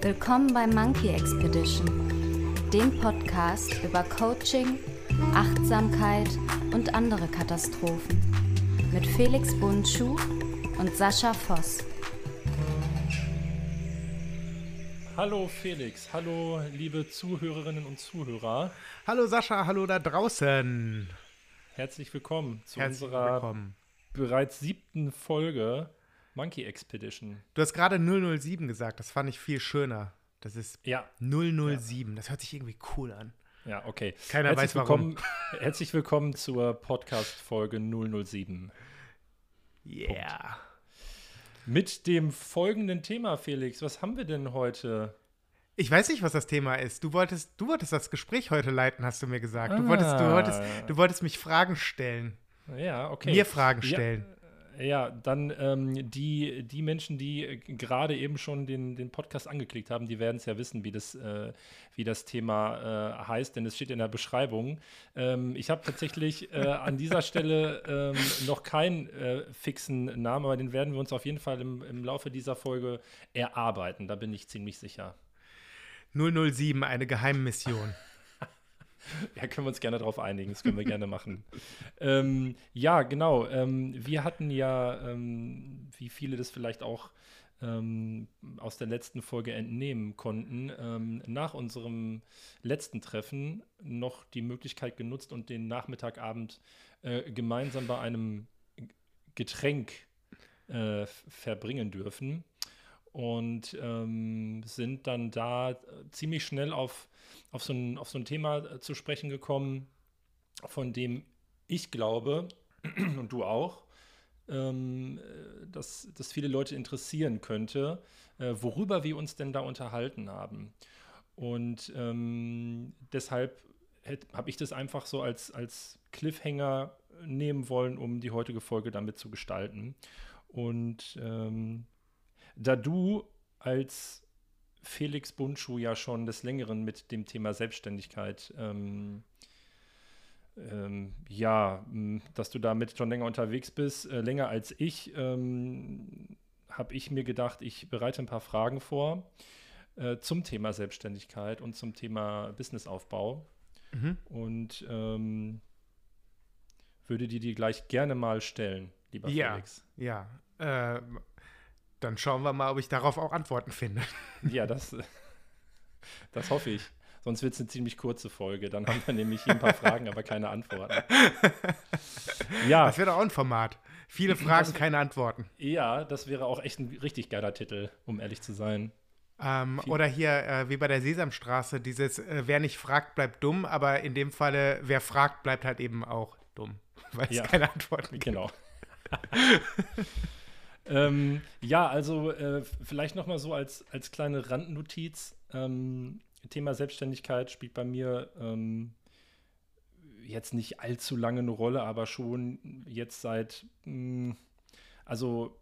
Willkommen bei Monkey Expedition, dem Podcast über Coaching, Achtsamkeit und andere Katastrophen mit Felix Bundschuh und Sascha Voss. Hallo Felix, hallo liebe Zuhörerinnen und Zuhörer. Hallo Sascha, hallo da draußen. Herzlich willkommen zu Herzlich unserer willkommen. bereits siebten Folge Monkey Expedition. Du hast gerade 007 gesagt, das fand ich viel schöner. Das ist Ja, 007, das hört sich irgendwie cool an. ja, okay. Keiner herzlich weiß warum. willkommen, Herzlich willkommen zur Podcast-Folge 007. Yeah. Mit dem folgenden Thema, Felix, was haben wir denn heute? Ich weiß nicht, was das Thema ist. Du wolltest, du wolltest das Gespräch heute leiten, hast du mir gesagt. Du, wolltest, du, Ah. wolltest, du wolltest mich Fragen stellen. Ja, okay. Mir Fragen Ja, stellen. Ja, dann ähm, die, die Menschen, die äh, gerade eben schon den, den Podcast angeklickt haben, die werden es ja wissen, wie das, äh, wie das Thema äh, heißt, denn es steht in der Beschreibung. Ähm, ich habe tatsächlich äh, an dieser Stelle ähm, noch keinen äh, fixen Namen, aber den werden wir uns auf jeden Fall im, im Laufe dieser Folge erarbeiten. Da bin ich ziemlich sicher. 007, eine Geheimmission. Ja, können wir uns gerne darauf einigen, das können wir gerne machen. Ähm, ja, genau. Ähm, wir hatten ja, ähm, wie viele das vielleicht auch ähm, aus der letzten Folge entnehmen konnten, ähm, nach unserem letzten Treffen noch die Möglichkeit genutzt und den Nachmittagabend äh, gemeinsam bei einem Getränk äh, verbringen dürfen und ähm, sind dann da äh, ziemlich schnell auf, auf, so ein, auf so ein Thema äh, zu sprechen gekommen, von dem ich glaube, und du auch, ähm, äh, dass das viele Leute interessieren könnte, äh, worüber wir uns denn da unterhalten haben. Und ähm, deshalb habe ich das einfach so als, als Cliffhanger nehmen wollen, um die heutige Folge damit zu gestalten. Und ähm, da du als Felix Bundschuh ja schon des Längeren mit dem Thema Selbstständigkeit, ähm, ähm, ja, dass du damit schon länger unterwegs bist, äh, länger als ich, ähm, habe ich mir gedacht, ich bereite ein paar Fragen vor äh, zum Thema Selbstständigkeit und zum Thema Businessaufbau Mhm. und ähm, würde dir die gleich gerne mal stellen, lieber Ja. Felix. Ja. Äh, dann schauen wir mal, ob ich darauf auch Antworten finde. Ja, das, das hoffe ich. Sonst wird es eine ziemlich kurze Folge. Dann haben wir nämlich hier ein paar Fragen, aber keine Antworten. Ja, Das wäre doch auch ein Format. Viele Fragen, Das- keine Antworten. ja, das wäre auch echt ein richtig geiler Titel, um ehrlich zu sein. Ähm, oder hier, äh, wie bei der Sesamstraße, dieses, äh, wer nicht fragt, bleibt dumm, aber in dem Falle, wer fragt, bleibt halt eben auch dumm, weil es Ja. keine Antworten gibt. Genau. Ähm, ja, also äh, vielleicht noch mal so als, als kleine Randnotiz. Ähm, Thema Selbstständigkeit spielt bei mir ähm, jetzt nicht allzu lange eine Rolle, aber schon jetzt seit, mh, also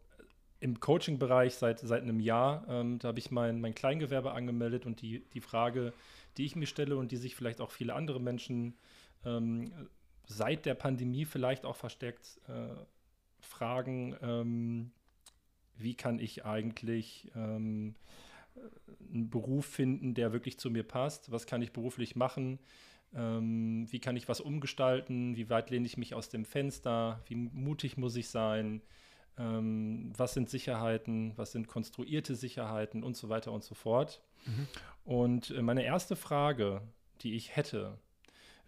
im Coaching-Bereich seit, seit einem Jahr. Ähm, da habe ich mein, mein Kleingewerbe angemeldet und die, die Frage, die ich mir stelle und die sich vielleicht auch viele andere Menschen ähm, seit der Pandemie vielleicht auch verstärkt äh, fragen, ähm, wie kann ich eigentlich ähm, einen Beruf finden, der wirklich zu mir passt? Was kann ich beruflich machen? Ähm, wie kann ich was umgestalten? Wie weit lehne ich mich aus dem Fenster? Wie mutig muss ich sein? Ähm, was sind Sicherheiten? Was sind konstruierte Sicherheiten? Und so weiter und so fort. Und äh, meine erste Frage, die ich hätte,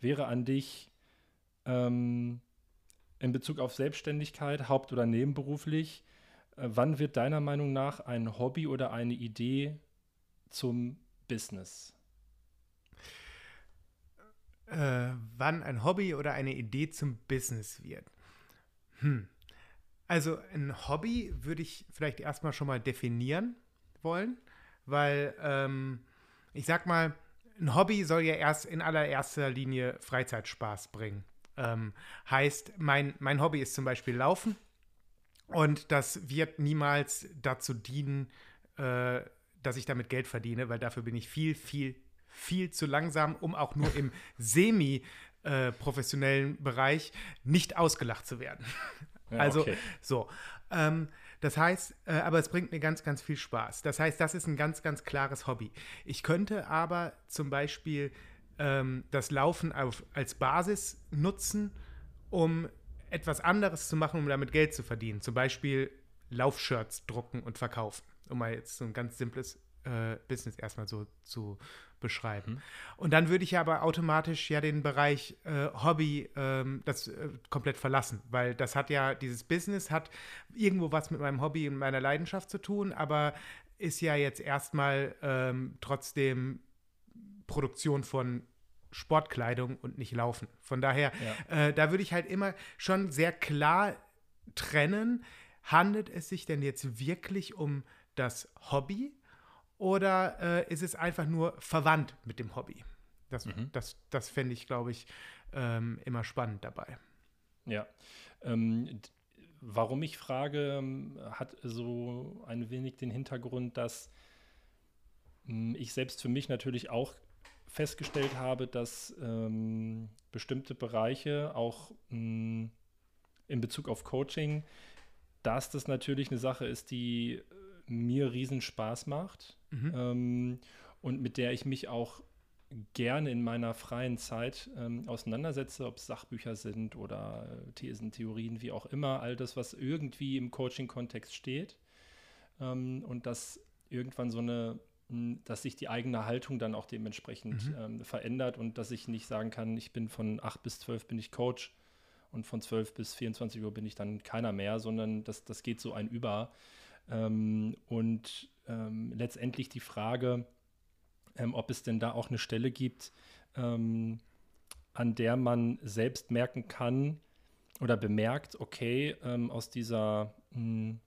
wäre an dich ähm, in Bezug auf Selbstständigkeit, haupt- oder nebenberuflich. Äh, wann wird deiner Meinung nach ein Hobby oder eine Idee zum Business? Äh, wann ein Hobby oder eine Idee zum Business wird. Hm. Also ein Hobby würde ich vielleicht erstmal schon mal definieren wollen, weil ähm, ich sag mal, ein Hobby soll ja erst in allererster Linie Freizeitspaß bringen. Ähm, heißt, mein, mein Hobby ist zum Beispiel Laufen und das wird niemals dazu dienen, äh, dass ich damit Geld verdiene, weil dafür bin ich viel, viel, viel zu langsam, um auch nur im semi-professionellen Bereich nicht ausgelacht zu werden. Ja, also okay. so. Ähm, Das heißt, äh, aber es bringt mir ganz, ganz viel Spaß. Das heißt, das ist ein ganz, ganz klares Hobby. Ich könnte aber zum Beispiel ähm, das Laufen auf, als Basis nutzen, um etwas anderes zu machen, um damit Geld zu verdienen. Zum Beispiel Laufshirts drucken und verkaufen, um mal jetzt so ein ganz simples äh, Business erstmal so zu beschreiben. Mhm. Und dann würde ich aber automatisch ja den Bereich äh, Hobby ähm, das äh, komplett verlassen, weil das hat ja, dieses Business hat irgendwo was mit meinem Hobby und meiner Leidenschaft zu tun, aber ist ja jetzt erstmal ähm, trotzdem Produktion von Sportkleidung und nicht Laufen. Von daher, ja. äh, da würde ich halt immer schon sehr klar trennen, handelt es sich denn jetzt wirklich um das Hobby oder äh, ist es einfach nur verwandt mit dem Hobby? Das, mhm. das, das fände ich, glaube ich, ähm, immer spannend dabei. Ja. Ähm, warum ich frage, ähm, hat so ein wenig den Hintergrund, dass hm, ich selbst für mich natürlich auch festgestellt habe, dass ähm, bestimmte Bereiche auch mh, hm, in Bezug auf Coaching, dass das natürlich eine Sache ist, die mir riesen Spaß macht mhm. ähm, und mit der ich mich auch gerne in meiner freien Zeit ähm, auseinandersetze, ob es Sachbücher sind oder äh, Thesen, Theorien, wie auch immer, all das, was irgendwie im Coaching-Kontext steht. Ähm, und dass irgendwann so eine, dass sich die eigene Haltung dann auch dementsprechend mhm. ähm, verändert und dass ich nicht sagen kann, ich bin von 8 bis 12 bin ich Coach und von 12 bis 24 Uhr bin ich dann keiner mehr, sondern das, das geht so ein Über. Ähm, und ähm, letztendlich die Frage, ähm, ob es denn da auch eine Stelle gibt, ähm, an der man selbst merken kann oder bemerkt, okay, ähm, aus dieser mh, hm,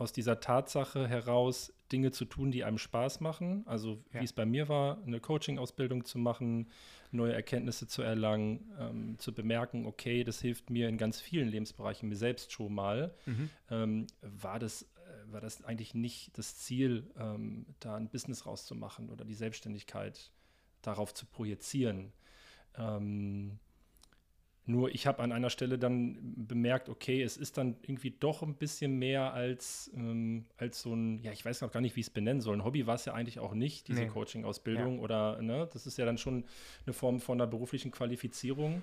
aus dieser Tatsache heraus Dinge zu tun, die einem Spaß machen. Also ja. wie es bei mir war, eine Coaching-Ausbildung zu machen, neue Erkenntnisse zu erlangen, ähm, zu bemerken, okay, das hilft mir in ganz vielen Lebensbereichen, mir selbst schon mal, mhm. ähm, war das äh, war das eigentlich nicht das Ziel, ähm, da ein Business rauszumachen oder die Selbstständigkeit darauf zu projizieren. Ähm, nur ich habe an einer Stelle dann bemerkt, okay, es ist dann irgendwie doch ein bisschen mehr als, ähm, als so ein, ja, ich weiß noch gar nicht, wie ich es benennen soll. Ein Hobby war es ja eigentlich auch nicht, diese nee. Coaching-Ausbildung ja. oder, ne, das ist ja dann schon eine Form von einer beruflichen Qualifizierung,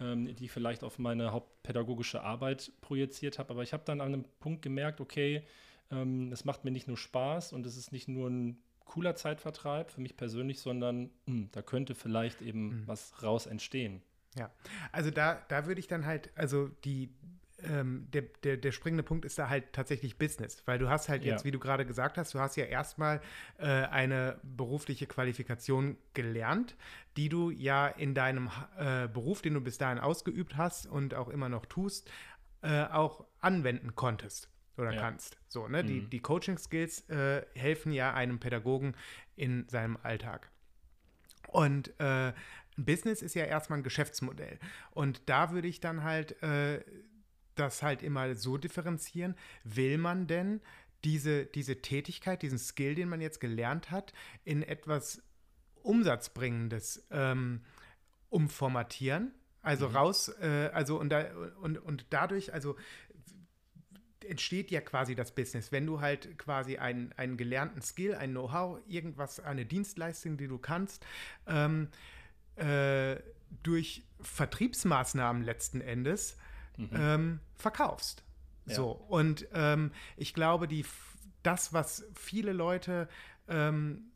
ähm, die ich vielleicht auf meine hauptpädagogische Arbeit projiziert habe. Aber ich habe dann an einem Punkt gemerkt, okay, ähm, es macht mir nicht nur Spaß und es ist nicht nur ein cooler Zeitvertreib für mich persönlich, sondern mh, hm, da könnte vielleicht eben mhm. was raus entstehen. Ja, also da, da würde ich dann halt, also die, ähm, der, der, der springende Punkt ist da halt tatsächlich Business, weil du hast halt jetzt, ja. wie du gerade gesagt hast, du hast ja erstmal äh, eine berufliche Qualifikation gelernt, die du ja in deinem äh, Beruf, den du bis dahin ausgeübt hast und auch immer noch tust, äh, auch anwenden konntest oder ja. kannst. So, ne? Mhm. Die, die Coaching-Skills äh, helfen ja einem Pädagogen in seinem Alltag. Und äh, ein Business ist ja erstmal ein Geschäftsmodell. Und da würde ich dann halt äh, das halt immer so differenzieren. Will man denn diese, diese Tätigkeit, diesen Skill, den man jetzt gelernt hat, in etwas Umsatzbringendes ähm, umformatieren? Also mhm. raus, äh, also und, da, und, und dadurch, also entsteht ja quasi das Business. Wenn du halt quasi einen, einen gelernten Skill, ein Know-how, irgendwas, eine Dienstleistung, die du kannst, ähm, äh, durch Vertriebsmaßnahmen letzten Endes mhm. ähm, verkaufst. Ja. So, und ähm, ich glaube, die, das, was viele Leute ähm,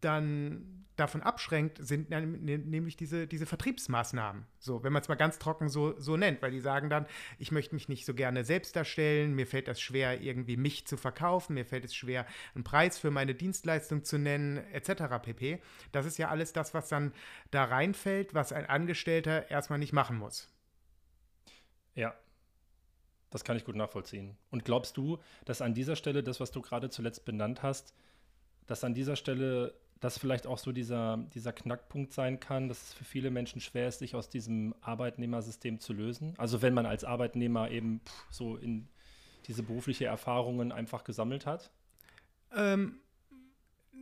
dann davon abschränkt, sind nämlich diese, diese Vertriebsmaßnahmen. So, wenn man es mal ganz trocken so, so nennt, weil die sagen dann, ich möchte mich nicht so gerne selbst darstellen, mir fällt das schwer, irgendwie mich zu verkaufen, mir fällt es schwer, einen Preis für meine Dienstleistung zu nennen, etc. pp. Das ist ja alles das, was dann da reinfällt, was ein Angestellter erstmal nicht machen muss. Ja, das kann ich gut nachvollziehen. Und glaubst du, dass an dieser Stelle, das, was du gerade zuletzt benannt hast, dass an dieser Stelle das vielleicht auch so dieser, dieser Knackpunkt sein kann, dass es für viele Menschen schwer ist, sich aus diesem Arbeitnehmersystem zu lösen. Also wenn man als Arbeitnehmer eben so in diese berufliche Erfahrungen einfach gesammelt hat? Ähm,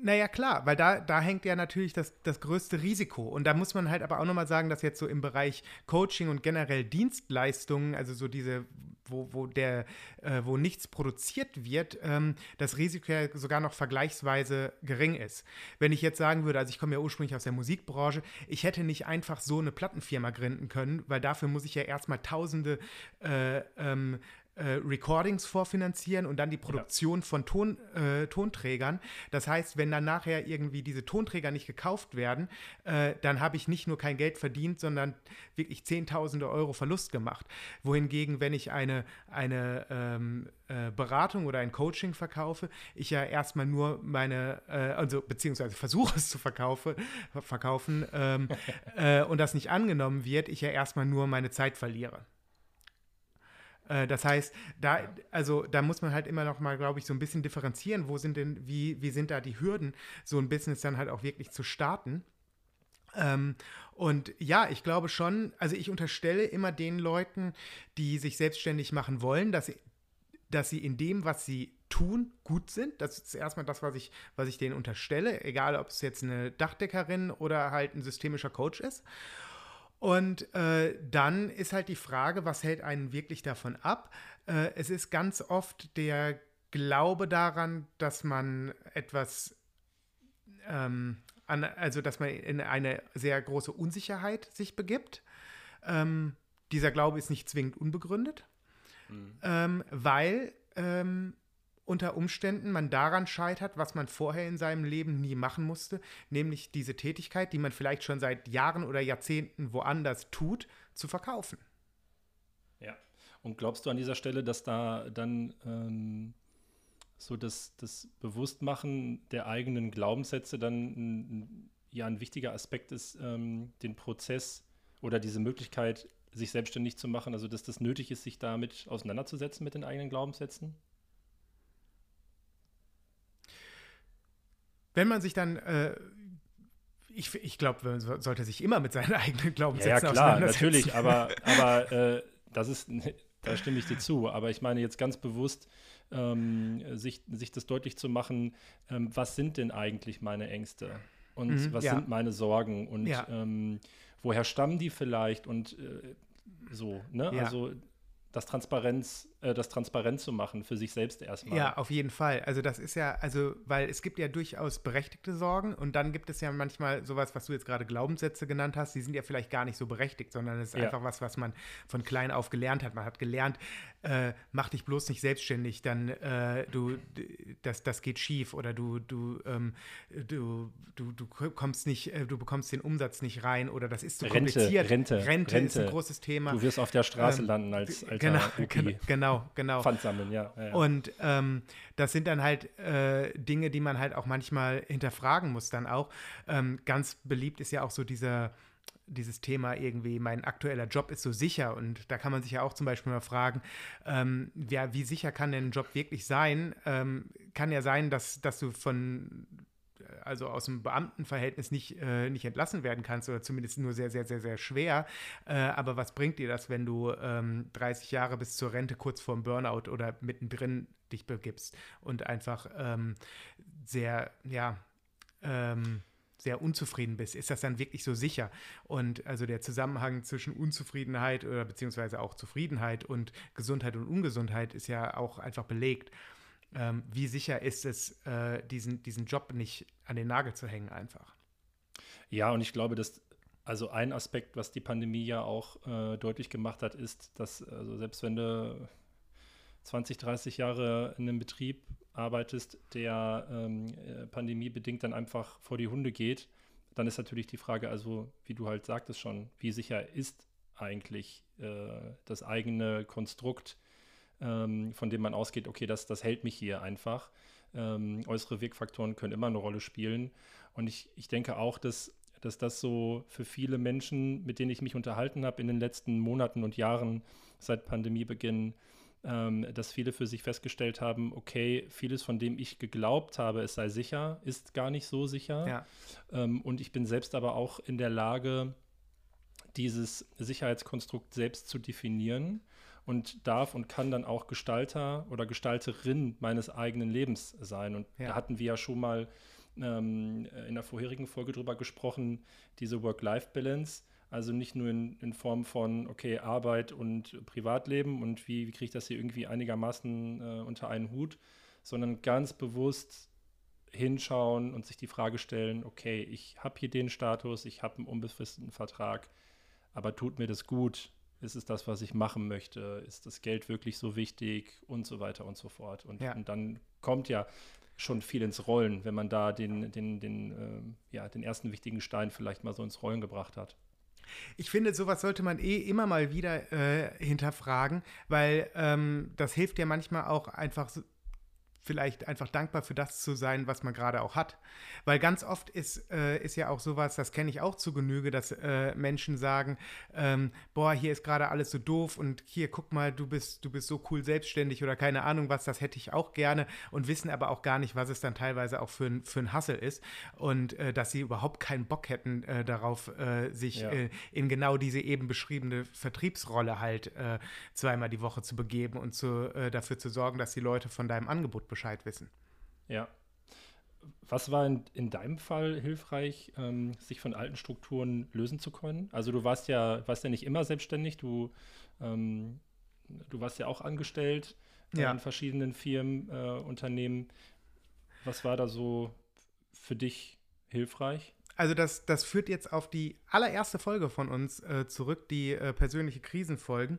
Naja, klar, weil da, da hängt ja natürlich das, das größte Risiko. Und da muss man halt aber auch nochmal sagen, dass jetzt so im Bereich Coaching und generell Dienstleistungen, also so diese, wo, wo, der, äh, wo nichts produziert wird, ähm, das Risiko ja sogar noch vergleichsweise gering ist. Wenn ich jetzt sagen würde, also ich komme ja ursprünglich aus der Musikbranche, ich hätte nicht einfach so eine Plattenfirma gründen können, weil dafür muss ich ja erstmal tausende äh, ähm, äh, Recordings vorfinanzieren und dann die Produktion ja. von Ton, äh, Tonträgern. Das heißt, wenn dann nachher irgendwie diese Tonträger nicht gekauft werden, äh, dann habe ich nicht nur kein Geld verdient, sondern wirklich Zehntausende Euro Verlust gemacht. Wohingegen, wenn ich eine, eine ähm, äh, Beratung oder ein Coaching verkaufe, ich ja erstmal nur meine, äh, also beziehungsweise versuche es zu verkaufe, verkaufen ähm, äh, und das nicht angenommen wird, ich ja erstmal nur meine Zeit verliere. Äh, das heißt, da, also da muss man halt immer noch mal, glaube ich, so ein bisschen differenzieren, wo sind denn, wie, wie sind da die Hürden, so ein Business dann halt auch wirklich zu starten. Ähm, und ja, ich glaube schon, also ich unterstelle immer den Leuten, die sich selbstständig machen wollen, dass sie, dass sie in dem, was sie tun, gut sind. Das ist erstmal das, was ich, was ich denen unterstelle, egal ob es jetzt eine Dachdeckerin oder halt ein systemischer Coach ist. Und äh, dann ist halt die Frage, was hält einen wirklich davon ab? Äh, es ist ganz oft der Glaube daran, dass man etwas, ähm, an, also dass man in eine sehr große Unsicherheit sich begibt. Ähm, dieser Glaube ist nicht zwingend unbegründet, mhm. ähm, weil ähm, unter Umständen man daran scheitert, was man vorher in seinem Leben nie machen musste, nämlich diese Tätigkeit, die man vielleicht schon seit Jahren oder Jahrzehnten woanders tut, zu verkaufen. Ja. Und glaubst du an dieser Stelle, dass da dann ähm, so das, das Bewusstmachen der eigenen Glaubenssätze dann ein, ja ein wichtiger Aspekt ist, ähm, den Prozess oder diese Möglichkeit, sich selbstständig zu machen, also dass das nötig ist, sich damit auseinanderzusetzen mit den eigenen Glaubenssätzen? Wenn man sich dann äh, ich, ich glaube, man sollte sich immer mit seinen eigenen Glaubenssätzen ja, ja klar, natürlich, aber, aber äh, das ist, da stimme ich dir zu. Aber ich meine jetzt ganz bewusst, ähm, sich, sich das deutlich zu machen, ähm, was sind denn eigentlich meine Ängste und mhm, was ja. sind meine Sorgen und ja. ähm, woher stammen die vielleicht und äh, so, ne? Also das Transparenz, äh, das transparent zu machen für sich selbst erstmal. Ja, auf jeden Fall. Also das ist ja, also, weil es gibt ja durchaus berechtigte Sorgen und dann gibt es ja manchmal sowas, was du jetzt gerade Glaubenssätze genannt hast, die sind ja vielleicht gar nicht so berechtigt, sondern es ist ja. einfach was, was man von klein auf gelernt hat. Man hat gelernt, äh, mach dich bloß nicht selbstständig, dann äh, du, das, das geht schief oder du, du, ähm, du, du, du kommst nicht, äh, du bekommst den Umsatz nicht rein oder das ist zu so kompliziert. Rente, Rente, Rente, ist ein großes Thema. Du wirst auf der Straße ähm, landen als alter genau, genau, genau. Pfand sammeln, ja. ja, ja. Und ähm, das sind dann halt äh, Dinge, die man halt auch manchmal hinterfragen muss dann auch. Ähm, ganz beliebt ist ja auch so dieser dieses Thema irgendwie, mein aktueller Job ist so sicher und da kann man sich ja auch zum Beispiel mal fragen, ähm, ja, wie sicher kann denn ein Job wirklich sein? Ähm, kann ja sein, dass, dass du von also aus dem Beamtenverhältnis nicht, äh, nicht entlassen werden kannst oder zumindest nur sehr, sehr, sehr, sehr schwer. Äh, aber was bringt dir das, wenn du ähm, 30 Jahre bis zur Rente kurz vorm Burnout oder mittendrin dich begibst und einfach ähm, sehr, ja, ähm, sehr unzufrieden bist, ist das dann wirklich so sicher? Und also der Zusammenhang zwischen Unzufriedenheit oder beziehungsweise auch Zufriedenheit und Gesundheit und Ungesundheit ist ja auch einfach belegt. Ähm, wie sicher ist es, äh, diesen, diesen Job nicht an den Nagel zu hängen einfach? Ja, und ich glaube, dass also ein Aspekt, was die Pandemie ja auch äh, deutlich gemacht hat, ist, dass also selbst wenn du 20, 30 Jahre in einem Betrieb arbeitest, der ähm, äh, pandemiebedingt dann einfach vor die Hunde geht, dann ist natürlich die Frage, also wie du halt sagtest schon, wie sicher ist eigentlich äh, das eigene Konstrukt, ähm, von dem man ausgeht, okay, das, das hält mich hier einfach. Ähm, äußere Wirkfaktoren können immer eine Rolle spielen. Und ich, ich denke auch, dass, dass das so für viele Menschen, mit denen ich mich unterhalten habe in den letzten Monaten und Jahren seit Pandemiebeginn, ähm, dass viele für sich festgestellt haben, okay, vieles von dem ich geglaubt habe, es sei sicher, ist gar nicht so sicher. Ja. Ähm, und ich bin selbst aber auch in der Lage, dieses Sicherheitskonstrukt selbst zu definieren und darf und kann dann auch Gestalter oder Gestalterin meines eigenen Lebens sein. Und ja. da hatten wir ja schon mal ähm, in der vorherigen Folge drüber gesprochen, diese Work-Life-Balance. Also nicht nur in, in, Form von, okay, Arbeit und Privatleben und wie, wie kriege ich das hier irgendwie einigermaßen äh, unter einen Hut, sondern ganz bewusst hinschauen und sich die Frage stellen, okay, ich habe hier den Status, ich habe einen unbefristeten Vertrag, aber tut mir das gut? Ist es das, was ich machen möchte? Ist das Geld wirklich so wichtig? Und so weiter und so fort. Und, ja. und dann kommt ja schon viel ins Rollen, wenn man da den, den, den, äh, ja, den ersten wichtigen Stein vielleicht mal so ins Rollen gebracht hat. Ich finde, sowas sollte man eh immer mal wieder äh, hinterfragen, weil ähm, das hilft ja manchmal auch einfach so, vielleicht einfach dankbar für das zu sein, was man gerade auch hat. Weil ganz oft ist, äh, ist ja auch sowas, das kenne ich auch zu Genüge, dass äh, Menschen sagen, ähm, boah, hier ist gerade alles so doof und hier, guck mal, du bist, du bist so cool selbstständig oder keine Ahnung was, das hätte ich auch gerne und wissen aber auch gar nicht, was es dann teilweise auch für ein, für ein Hassel ist und äh, dass sie überhaupt keinen Bock hätten äh, darauf, äh, sich ja. Äh, in genau diese eben beschriebene Vertriebsrolle halt zweimal die Woche zu begeben und zu, dafür zu sorgen, dass die Leute von deinem Angebot beschreiben Bescheid wissen. Ja. Was war in, in deinem Fall hilfreich, ähm, sich von alten Strukturen lösen zu können? Also du warst ja, warst ja nicht immer selbstständig, du, ähm, du warst ja auch angestellt äh, ja. in verschiedenen Firmen, äh, Unternehmen. Was war da so für dich hilfreich? Also das, das führt jetzt auf die allererste Folge von uns äh, zurück, die äh, persönliche Krisenfolgen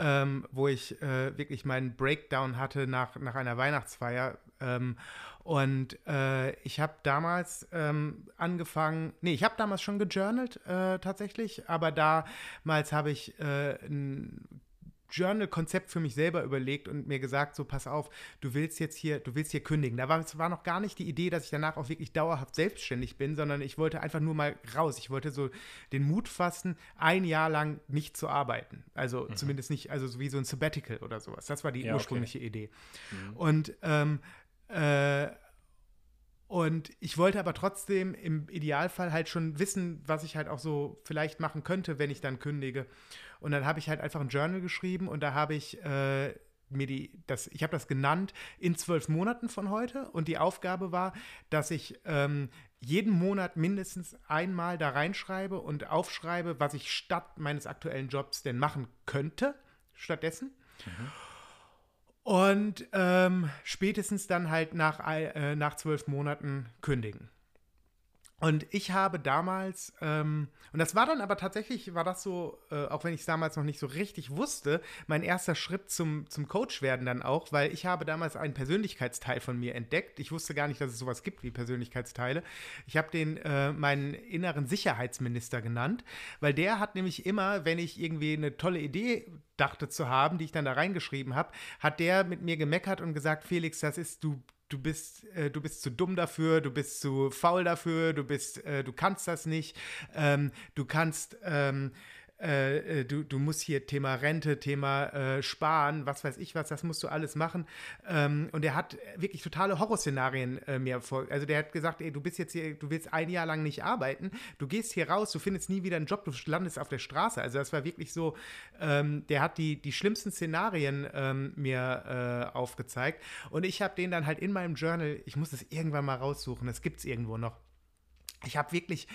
ähm, wo ich äh, wirklich meinen Breakdown hatte nach, nach einer Weihnachtsfeier. Ähm, und äh, ich habe damals ähm, angefangen, nee, ich habe damals schon gejournalt äh, tatsächlich, aber damals habe ich äh, ein Journal-Konzept für mich selber überlegt und mir gesagt, so pass auf, du willst jetzt hier, du willst hier kündigen. Da war, war noch gar nicht die Idee, dass ich danach auch wirklich dauerhaft selbstständig bin, sondern ich wollte einfach nur mal raus. Ich wollte so den Mut fassen, ein Jahr lang nicht zu arbeiten. Also mhm. zumindest nicht, also wie so ein Sabbatical oder sowas. Das war die ja, ursprüngliche okay. Idee. Mhm. Und ähm, äh, und ich wollte aber trotzdem im Idealfall halt schon wissen, was ich halt auch so vielleicht machen könnte, wenn ich dann kündige. Und dann habe ich halt einfach ein Journal geschrieben und da habe ich äh, mir die, das, ich habe das genannt in zwölf Monaten von heute. Und die Aufgabe war, dass ich ähm, jeden Monat mindestens einmal da reinschreibe und aufschreibe, was ich statt meines aktuellen Jobs denn machen könnte, stattdessen. Mhm. Und ähm, spätestens dann halt nach, äh, nach zwölf Monaten kündigen. Und ich habe damals, ähm, und das war dann aber tatsächlich, war das so, äh, auch wenn ich es damals noch nicht so richtig wusste, mein erster Schritt zum, zum Coach werden dann auch, weil ich habe damals einen Persönlichkeitsteil von mir entdeckt. Ich wusste gar nicht, dass es sowas gibt wie Persönlichkeitsteile. Ich habe den äh, meinen inneren Sicherheitsminister genannt, weil der hat nämlich immer, wenn ich irgendwie eine tolle Idee dachte zu haben, die ich dann da reingeschrieben habe, hat der mit mir gemeckert und gesagt, Felix, das ist, du, du bist, äh, du bist zu dumm dafür, du bist zu faul dafür, du bist, äh, du kannst das nicht, ähm, du kannst, ähm, äh, äh, du, du musst hier Thema Rente, Thema äh, Sparen, was weiß ich was, das musst du alles machen. Ähm, und er hat wirklich totale Horrorszenarien äh, mir vor. Also der hat gesagt, ey, du bist jetzt hier, du willst ein Jahr lang nicht arbeiten, du gehst hier raus, du findest nie wieder einen Job, du landest auf der Straße. Also das war wirklich so, ähm, der hat die, die schlimmsten Szenarien ähm, mir äh, aufgezeigt. Und ich habe den dann halt in meinem Journal, ich muss das irgendwann mal raussuchen, das gibt es irgendwo noch. Ich habe wirklich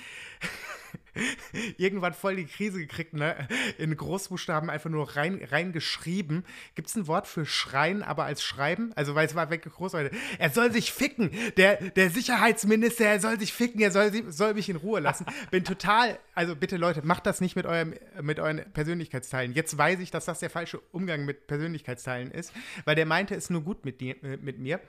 irgendwann voll die Krise gekriegt, ne? In Großbuchstaben einfach nur rein, reingeschrieben. Gibt es ein Wort für schreien, aber als schreiben? Also, weil es war wirklich groß. Er soll sich ficken. Der, der Sicherheitsminister, er soll sich ficken, er soll, soll mich in Ruhe lassen. Bin total, also bitte Leute, macht das nicht mit, eurem, mit euren Persönlichkeitsteilen. Jetzt weiß ich, dass das der falsche Umgang mit Persönlichkeitsteilen ist, weil der meinte es nur gut mit, die, äh, mit mir.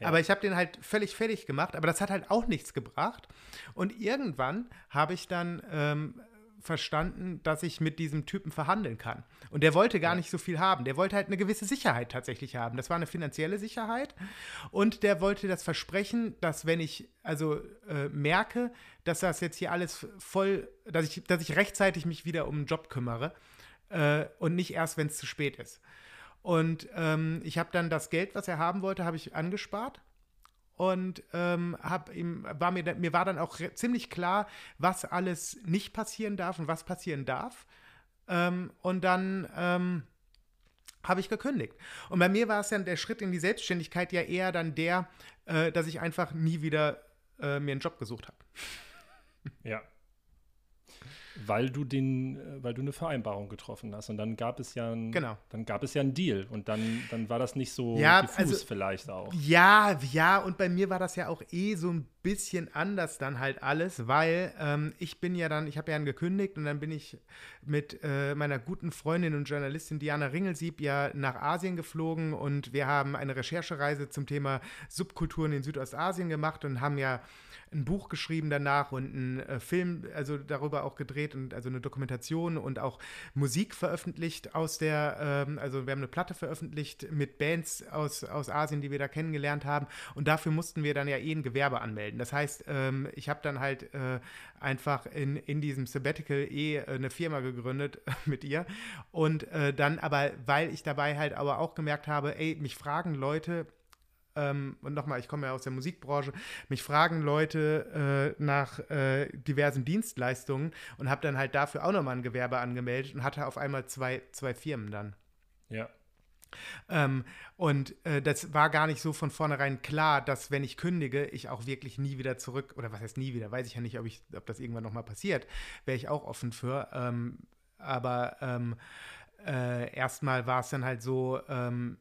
Ja. Aber ich habe den halt völlig fertig gemacht, aber das hat halt auch nichts gebracht. Und irgendwann habe ich dann ähm, verstanden, dass ich mit diesem Typen verhandeln kann. Und der wollte gar nicht so viel haben. Der wollte halt eine gewisse Sicherheit tatsächlich haben. Das war eine finanzielle Sicherheit. Und der wollte das Versprechen, dass wenn ich also äh, merke, dass das jetzt hier alles voll, dass ich, dass ich rechtzeitig mich wieder um einen Job kümmere äh, und nicht erst, wenn es zu spät ist. Und ähm, ich habe dann das Geld, was er haben wollte, habe ich angespart und ähm, hab ihm, war mir, mir war dann auch ziemlich klar, was alles nicht passieren darf und was passieren darf. Ähm, und dann ähm, habe ich gekündigt. Und bei mir war es dann der Schritt in die Selbstständigkeit ja eher dann der, äh, dass ich einfach nie wieder äh, mir einen Job gesucht habe. Ja. Weil du den, äh, weil du eine Vereinbarung getroffen hast. Und dann gab es ja ein, Genau. dann gab es ja einen Deal. Und dann, dann war das nicht so Ja, diffus also- vielleicht auch. Ja, ja, und bei mir war das ja auch eh so ein bisschen anders dann halt alles, weil ähm, ich bin ja dann, ich habe ja dann gekündigt und dann bin ich mit äh, meiner guten Freundin und Journalistin Diana Ringelsieb ja nach Asien geflogen und wir haben eine Recherchereise zum Thema Subkulturen in Südostasien gemacht und haben ja ein Buch geschrieben danach und einen äh, Film, also darüber auch gedreht und also eine Dokumentation und auch Musik veröffentlicht aus der, ähm, also wir haben eine Platte veröffentlicht mit Bands aus, aus Asien, die wir da kennengelernt haben und dafür mussten wir dann ja eh ein Gewerbe anmelden. Das heißt, ähm, ich habe dann halt äh, einfach in, in diesem Sabbatical eh äh, eine Firma gegründet mit ihr und äh, dann aber, weil ich dabei halt aber auch gemerkt habe, ey, mich fragen Leute, ähm, und nochmal, ich komme ja aus der Musikbranche, mich fragen Leute äh, nach äh, diversen Dienstleistungen und habe dann halt dafür auch nochmal ein Gewerbe angemeldet und hatte auf einmal zwei, zwei Firmen dann. Ja. Ähm, und äh, das war gar nicht so von vornherein klar, dass wenn ich kündige, ich auch wirklich nie wieder zurück, oder was heißt nie wieder, weiß ich ja nicht, ob, ich, ob das irgendwann nochmal passiert, wäre ich auch offen für. Ähm, aber ähm, äh, erstmal war es dann halt so, ähm,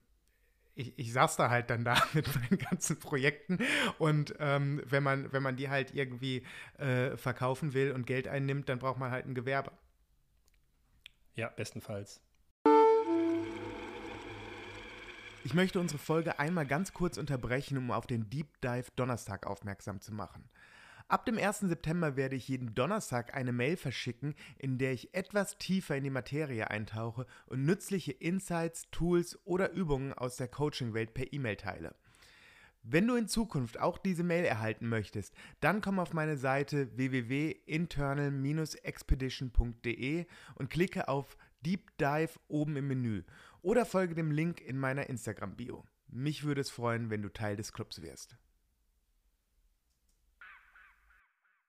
ich, ich saß da halt dann da mit meinen ganzen Projekten und ähm, wenn, man, wenn man die halt irgendwie äh, verkaufen will und Geld einnimmt, dann braucht man halt ein Gewerbe. Ja, bestenfalls. Ich möchte unsere Folge einmal ganz kurz unterbrechen, um auf den Deep Dive Donnerstag aufmerksam zu machen. Ab dem 1. September werde ich jeden Donnerstag eine Mail verschicken, in der ich etwas tiefer in die Materie eintauche und nützliche Insights, Tools oder Übungen aus der Coaching-Welt per E-Mail teile. Wenn du in Zukunft auch diese Mail erhalten möchtest, dann komm auf meine Seite www.internal-expedition.de und klicke auf Deep Dive oben im Menü oder folge dem Link in meiner Instagram-Bio. Mich würde es freuen, wenn du Teil des Clubs wirst.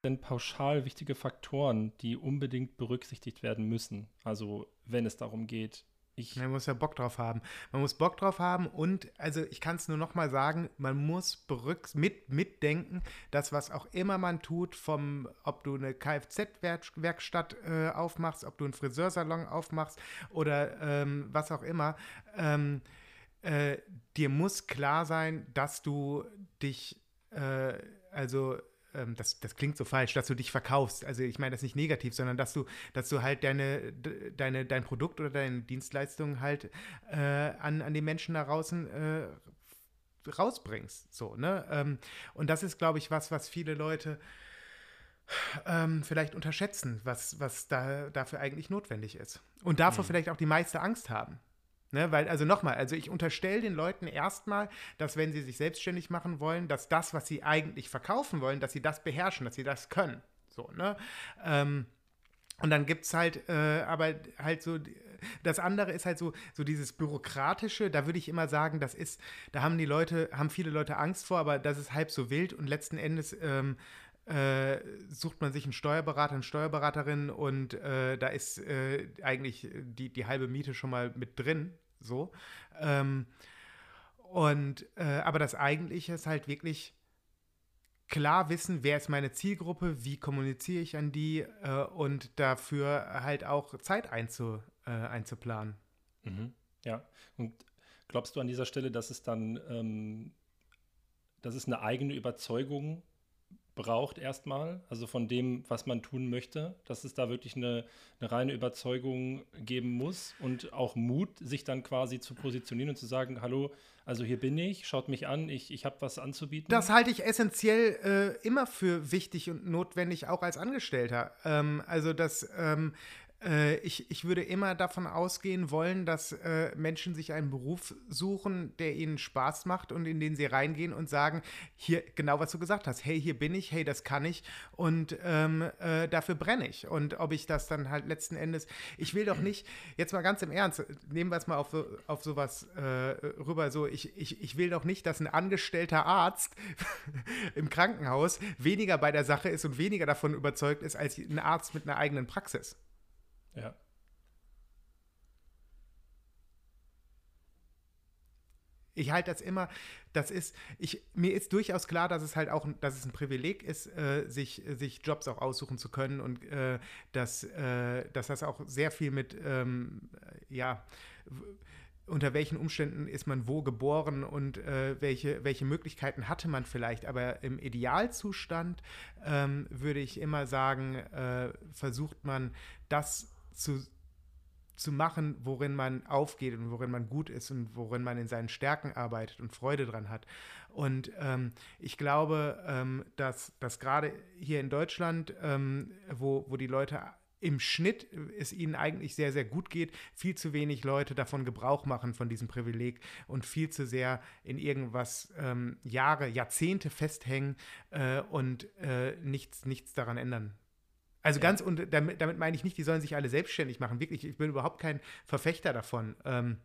Denn pauschal wichtige Faktoren, die unbedingt berücksichtigt werden müssen. Also wenn es darum geht, ich Man muss ja Bock drauf haben. Man muss Bock drauf haben und, also ich kann es nur noch mal sagen, man muss berücks mit, mitdenken, dass was auch immer man tut, vom, ob du eine Kfz-Werkstatt äh, aufmachst, ob du einen Friseursalon aufmachst oder ähm, was auch immer, ähm, äh, dir muss klar sein, dass du dich, äh, also ähm, das, das klingt so falsch, dass du dich verkaufst. Also ich meine das nicht negativ, sondern dass du, dass du halt deine, de- deine, dein Produkt oder deine Dienstleistung halt äh, an, an die Menschen da draußen äh, rausbringst. So, ne? Ähm, und das ist, glaube ich, was, was viele Leute ähm, vielleicht unterschätzen, was, was da, dafür eigentlich notwendig ist. Und davor vielleicht auch die meiste Angst haben. Ne, weil, also nochmal, also ich unterstelle den Leuten erstmal, dass wenn sie sich selbstständig machen wollen, dass das, was sie eigentlich verkaufen wollen, dass sie das beherrschen, dass sie das können. So, ne? Ähm, und dann gibt es halt, äh, aber halt so, das andere ist halt so, so dieses Bürokratische, da würde ich immer sagen, das ist, da haben die Leute, haben viele Leute Angst vor, aber das ist halb so wild und letzten Endes ähm, äh, sucht man sich einen Steuerberater, eine Steuerberaterin und äh, da ist äh, eigentlich die, die halbe Miete schon mal mit drin, so. Ähm, und, äh, aber das Eigentliche ist halt wirklich klar wissen, wer ist meine Zielgruppe, wie kommuniziere ich an die äh, und dafür halt auch Zeit einzu, äh, einzuplanen. Mhm. Ja. Und glaubst du an dieser Stelle, dass es dann, ähm, dass es eine eigene Überzeugung braucht erstmal, also von dem, was man tun möchte, dass es da wirklich eine, eine reine Überzeugung geben muss und auch Mut, sich dann quasi zu positionieren und zu sagen, hallo, also hier bin ich, schaut mich an, ich, ich habe was anzubieten. Das halte ich essentiell äh, immer für wichtig und notwendig, auch als Angestellter. Ähm, also, dass ähm, äh, ich, ich würde immer davon ausgehen wollen, dass äh, Menschen sich einen Beruf suchen, der ihnen Spaß macht und in den sie reingehen und sagen, hier, genau was du gesagt hast, hey, hier bin ich, hey, das kann ich und ähm, äh, dafür brenne ich. Und ob ich das dann halt letzten Endes, ich will doch nicht, jetzt mal ganz im Ernst, nehmen wir es mal auf, so, auf sowas äh, rüber, so, ich, ich, ich will doch nicht, dass ein angestellter Arzt im Krankenhaus weniger bei der Sache ist und weniger davon überzeugt ist, als ein Arzt mit einer eigenen Praxis. Ja. Ich halte das immer, das ist, ich, mir ist durchaus klar, dass es halt auch, dass es ein Privileg ist, äh, sich, sich Jobs auch aussuchen zu können und äh, dass, äh, dass das auch sehr viel mit, ähm, ja, unter welchen Umständen ist man wo geboren und äh, welche, welche Möglichkeiten hatte man vielleicht. Aber im Idealzustand ähm, würde ich immer sagen, äh, versucht man das zu, zu machen, worin man aufgeht und worin man gut ist und worin man in seinen Stärken arbeitet und Freude dran hat. Und ähm, ich glaube, ähm, dass, dass gerade hier in Deutschland, ähm, wo, wo die Leute im Schnitt es ihnen eigentlich sehr, sehr gut geht, viel zu wenig Leute davon Gebrauch machen, von diesem Privileg und viel zu sehr in irgendwas ähm, Jahre, Jahrzehnte festhängen äh, und äh, nichts, nichts daran ändern. Also ja. ganz, und damit, damit, meine ich nicht, die sollen sich alle selbstständig machen. Wirklich, ich bin überhaupt kein Verfechter davon. Ähm,